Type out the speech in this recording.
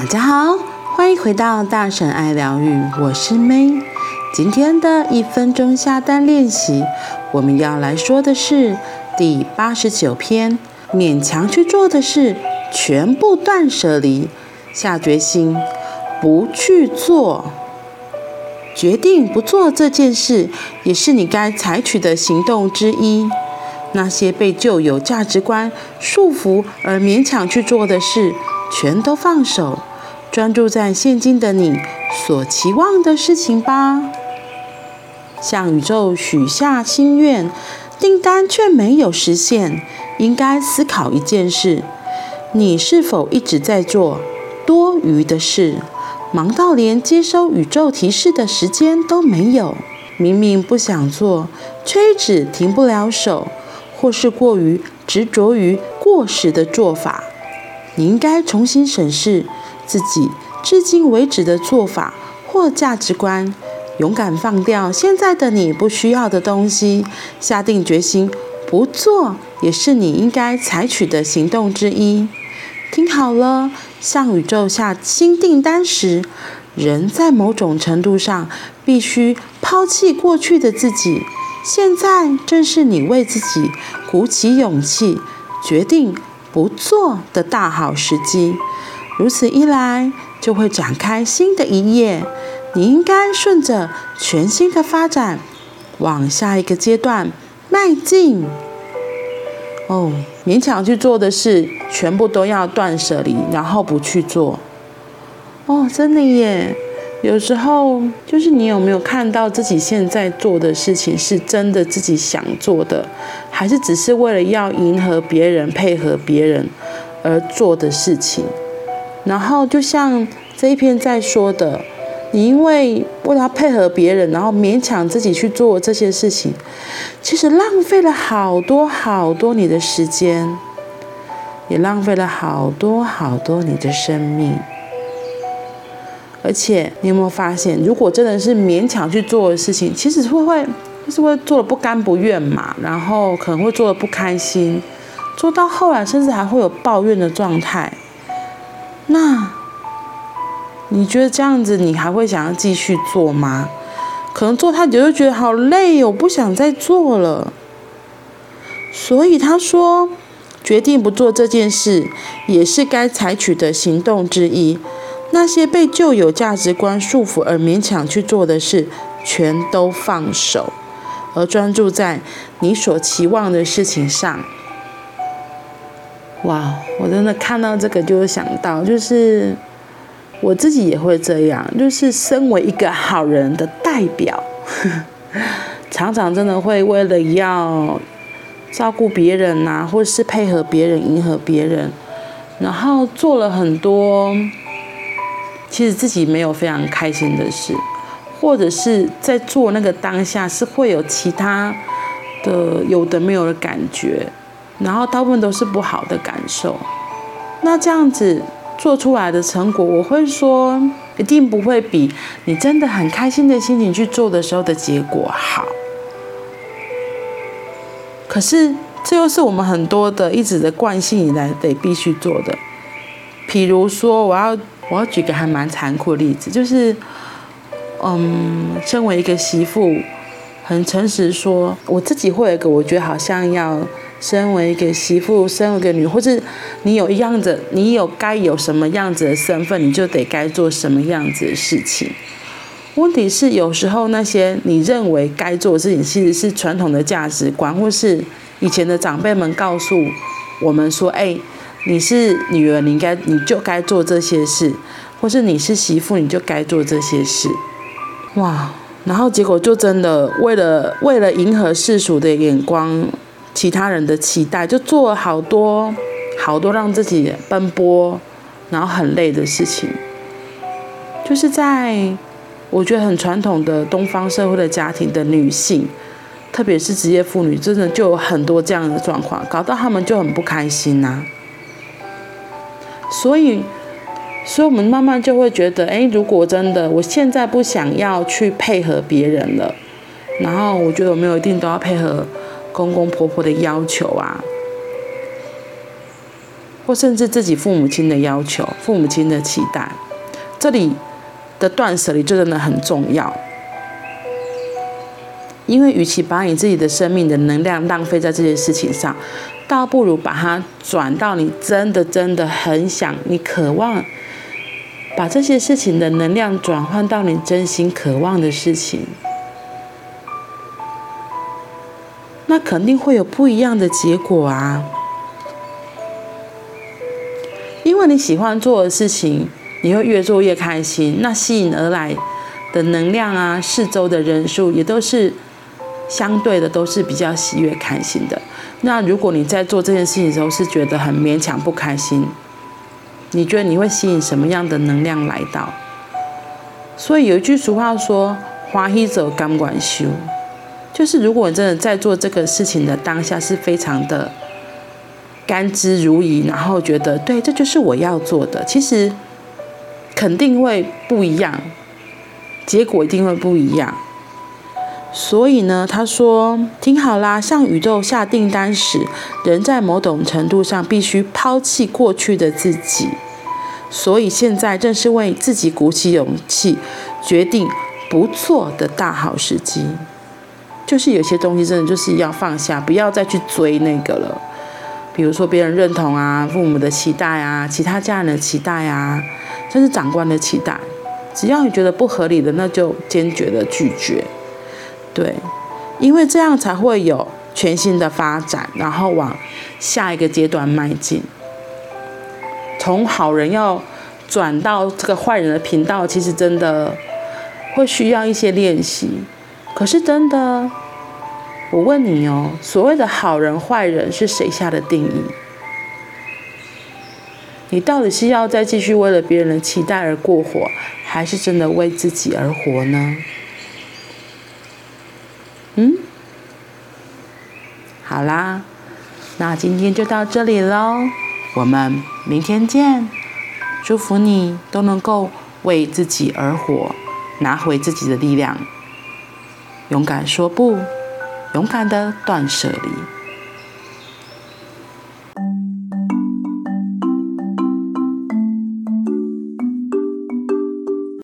大家好，欢迎回到大婶爱疗愈，我是 May。今天的一分钟下单练习，我们要来说的是第八十九篇：勉强去做的事，全部断舍离，下决心不去做。决定不做这件事，也是你该采取的行动之一。那些被旧有价值观束缚而勉强去做的事，全都放手，专注在现今的你所期望的事情吧。向宇宙许下心愿，订单却没有实现，应该思考一件事：你是否一直在做多余的事？忙到连接收宇宙提示的时间都没有，明明不想做，却一直停不了手，或是过于执着于过时的做法。你应该重新审视自己至今为止的做法或价值观，勇敢放掉现在的你不需要的东西，下定决心不做，也是你应该采取的行动之一。听好了，向宇宙下新订单时，人在某种程度上必须抛弃过去的自己。现在正是你为自己鼓起勇气、决定不做的大好时机。如此一来，就会展开新的一页。你应该顺着全新的发展，往下一个阶段迈进。哦，勉强去做的事，全部都要断舍离，然后不去做。哦，真的耶！有时候就是你有没有看到自己现在做的事情，是真的自己想做的，还是只是为了要迎合别人、配合别人而做的事情？然后就像这一篇在说的。你因为为了要配合别人，然后勉强自己去做这些事情，其实浪费了好多好多你的时间，也浪费了好多好多你的生命。而且你有没有发现，如果真的是勉强去做的事情，其实会会就是会做的不甘不愿嘛，然后可能会做的不开心，做到后来甚至还会有抱怨的状态。那。你觉得这样子，你还会想要继续做吗？可能做太久就觉得好累，我不想再做了。所以他说，决定不做这件事，也是该采取的行动之一。那些被旧有价值观束缚而勉强去做的事，全都放手，而专注在你所期望的事情上。哇，我真的看到这个，就会想到就是。我自己也会这样，就是身为一个好人的代表，常常真的会为了要照顾别人呐、啊，或是配合别人、迎合别人，然后做了很多其实自己没有非常开心的事，或者是在做那个当下是会有其他的有的没有的感觉，然后大部分都是不好的感受。那这样子。做出来的成果，我会说一定不会比你真的很开心的心情去做的时候的结果好。可是这又是我们很多的一直的惯性以来得必须做的。譬如说，我要我要举个还蛮残酷的例子，就是，嗯，身为一个媳妇，很诚实说，我自己会有一个，我觉得好像要。身为一个媳妇，身为一个女，或是你有一样子，你有该有什么样子的身份，你就得该做什么样子的事情。问题是，有时候那些你认为该做的事情，其实是传统的价值观，或是以前的长辈们告诉我们说：“哎，你是女儿，你应该你就该做这些事；或是你是媳妇，你就该做这些事。”哇！然后结果就真的为了为了迎合世俗的眼光。其他人的期待，就做了好多好多让自己奔波，然后很累的事情。就是在我觉得很传统的东方社会的家庭的女性，特别是职业妇女，真的就有很多这样的状况，搞到他们就很不开心呐。所以，所以我们慢慢就会觉得，哎，如果真的我现在不想要去配合别人了，然后我觉得我没有一定都要配合。公公婆婆的要求啊，或甚至自己父母亲的要求、父母亲的期待，这里的断舍离就真的很重要。因为与其把你自己的生命的能量浪费在这件事情上，倒不如把它转到你真的真的很想、你渴望把这些事情的能量转换到你真心渴望的事情，那肯定会有不一样的结果啊。因为你喜欢做的事情，你会越做越开心，那吸引而来的能量啊，四周的人数也都是。相对的都是比较喜悦开心的。那如果你在做这件事情的时候是觉得很勉强不开心，你觉得你会吸引什么样的能量来到？所以有一句俗话说：“欢喜走甘愿修”，就是如果你真的在做这个事情的当下是非常的甘之如饴，然后觉得对，这就是我要做的，其实肯定会不一样，结果一定会不一样。所以呢，他说：“听好啦，向宇宙下订单时，人在某种程度上必须抛弃过去的自己。所以现在正是为自己鼓起勇气，决定不做的大好时机。就是有些东西真的就是要放下，不要再去追那个了。比如说别人认同啊，父母的期待啊，其他家人的期待啊，甚至长官的期待，只要你觉得不合理的，那就坚决的拒绝。”对，因为这样才会有全新的发展，然后往下一个阶段迈进。从好人要转到这个坏人的频道，其实真的会需要一些练习。可是真的，我问你哦，所谓的好人坏人是谁下的定义？你到底是要再继续为了别人的期待而过活，还是真的为自己而活呢？嗯，好啦，那今天就到这里喽，我们明天见。祝福你都能够为自己而活，拿回自己的力量，勇敢说不，勇敢的断舍离。